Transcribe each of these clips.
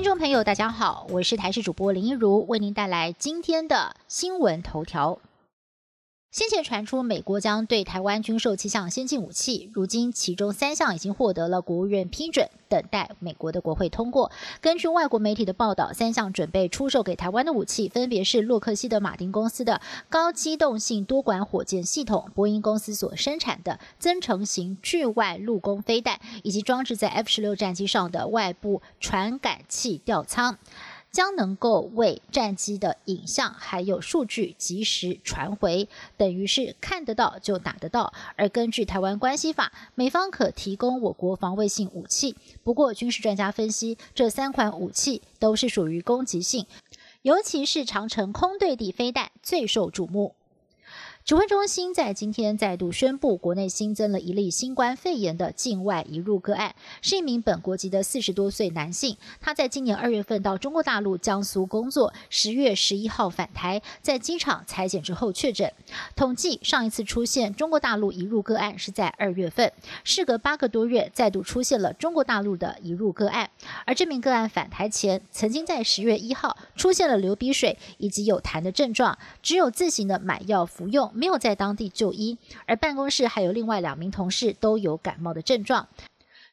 听众朋友，大家好，我是台视主播林一如，为您带来今天的新闻头条。先前传出美国将对台湾军售七项先进武器，如今其中三项已经获得了国务院批准，等待美国的国会通过。根据外国媒体的报道，三项准备出售给台湾的武器，分别是洛克希德马丁公司的高机动性多管火箭系统、波音公司所生产的增程型巨外陆攻飞弹，以及装置在 F 十六战机上的外部传感器吊舱。将能够为战机的影像还有数据及时传回，等于是看得到就打得到。而根据台湾关系法，美方可提供我国防卫性武器。不过，军事专家分析，这三款武器都是属于攻击性，尤其是长城空对地飞弹最受瞩目。指挥中心在今天再度宣布，国内新增了一例新冠肺炎的境外移入个案，是一名本国籍的四十多岁男性。他在今年二月份到中国大陆江苏工作，十月十一号返台，在机场裁剪之后确诊。统计上一次出现中国大陆移入个案是在二月份，事隔八个多月再度出现了中国大陆的移入个案。而这名个案返台前，曾经在十月一号出现了流鼻水以及有痰的症状，只有自行的买药服用。没有在当地就医，而办公室还有另外两名同事都有感冒的症状，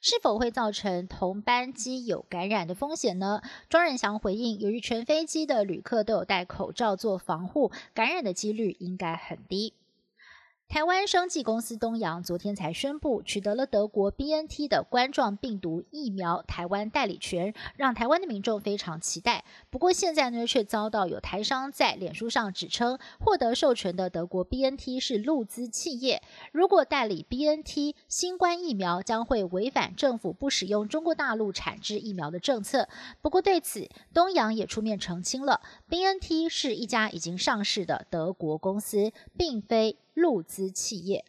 是否会造成同班机有感染的风险呢？庄仁祥回应，由于全飞机的旅客都有戴口罩做防护，感染的几率应该很低。台湾生技公司东阳昨天才宣布取得了德国 B N T 的冠状病毒疫苗台湾代理权，让台湾的民众非常期待。不过现在呢，却遭到有台商在脸书上指称，获得授权的德国 B N T 是陆资企业，如果代理 B N T 新冠疫苗，将会违反政府不使用中国大陆产制疫苗的政策。不过对此，东阳也出面澄清了，B N T 是一家已经上市的德国公司，并非。陆资企业。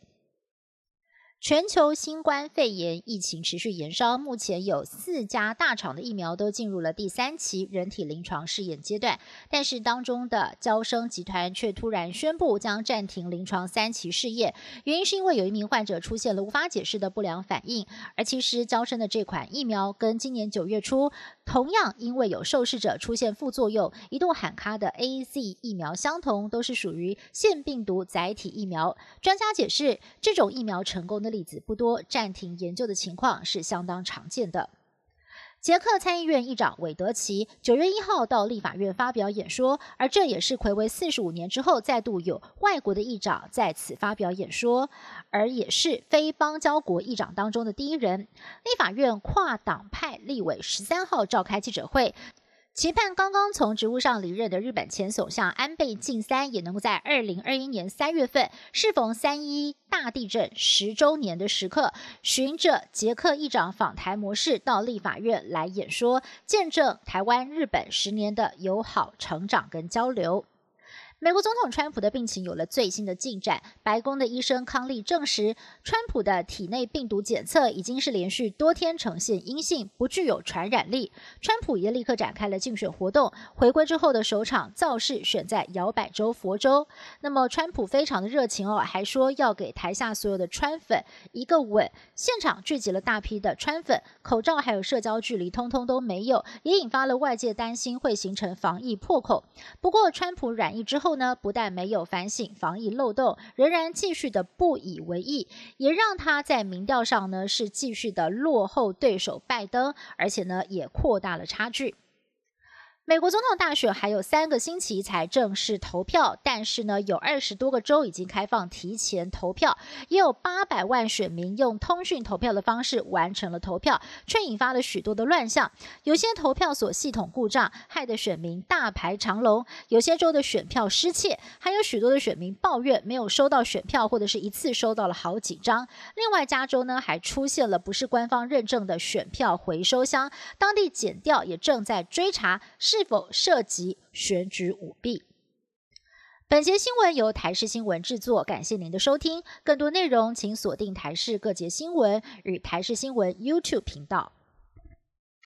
全球新冠肺炎疫情持续延烧，目前有四家大厂的疫苗都进入了第三期人体临床试验阶段，但是当中的交生集团却突然宣布将暂停临床三期试验，原因是因为有一名患者出现了无法解释的不良反应。而其实交生的这款疫苗跟今年九月初同样因为有受试者出现副作用一度喊卡的 A Z 疫苗相同，都是属于腺病毒载体疫苗。专家解释，这种疫苗成功的例。例子不多，暂停研究的情况是相当常见的。捷克参议院议长韦德奇九月一号到立法院发表演说，而这也是魁违四十五年之后，再度有外国的议长在此发表演说，而也是非邦交国议长当中的第一人。立法院跨党派立委十三号召开记者会。期盼刚刚从职务上离任的日本前首相安倍晋三也能够在二零二一年三月份，适逢三一大地震十周年的时刻，循着捷克议长访台模式到立法院来演说，见证台湾日本十年的友好成长跟交流。美国总统川普的病情有了最新的进展。白宫的医生康利证实，川普的体内病毒检测已经是连续多天呈现阴性，不具有传染力。川普也立刻展开了竞选活动，回归之后的首场造势选在摇摆州佛州。那么，川普非常的热情哦，还说要给台下所有的川粉一个吻。现场聚集了大批的川粉，口罩还有社交距离通通都没有，也引发了外界担心会形成防疫破口。不过，川普染疫之后。后呢，不但没有反省防疫漏洞，仍然继续的不以为意，也让他在民调上呢是继续的落后对手拜登，而且呢也扩大了差距。美国总统大选还有三个星期才正式投票，但是呢，有二十多个州已经开放提前投票，也有八百万选民用通讯投票的方式完成了投票，却引发了许多的乱象。有些投票所系统故障，害得选民大排长龙；有些州的选票失窃，还有许多的选民抱怨没有收到选票，或者是一次收到了好几张。另外，加州呢还出现了不是官方认证的选票回收箱，当地检调也正在追查是。是否涉及选举舞弊？本节新闻由台视新闻制作，感谢您的收听。更多内容请锁定台视各节新闻与台视新闻 YouTube 频道。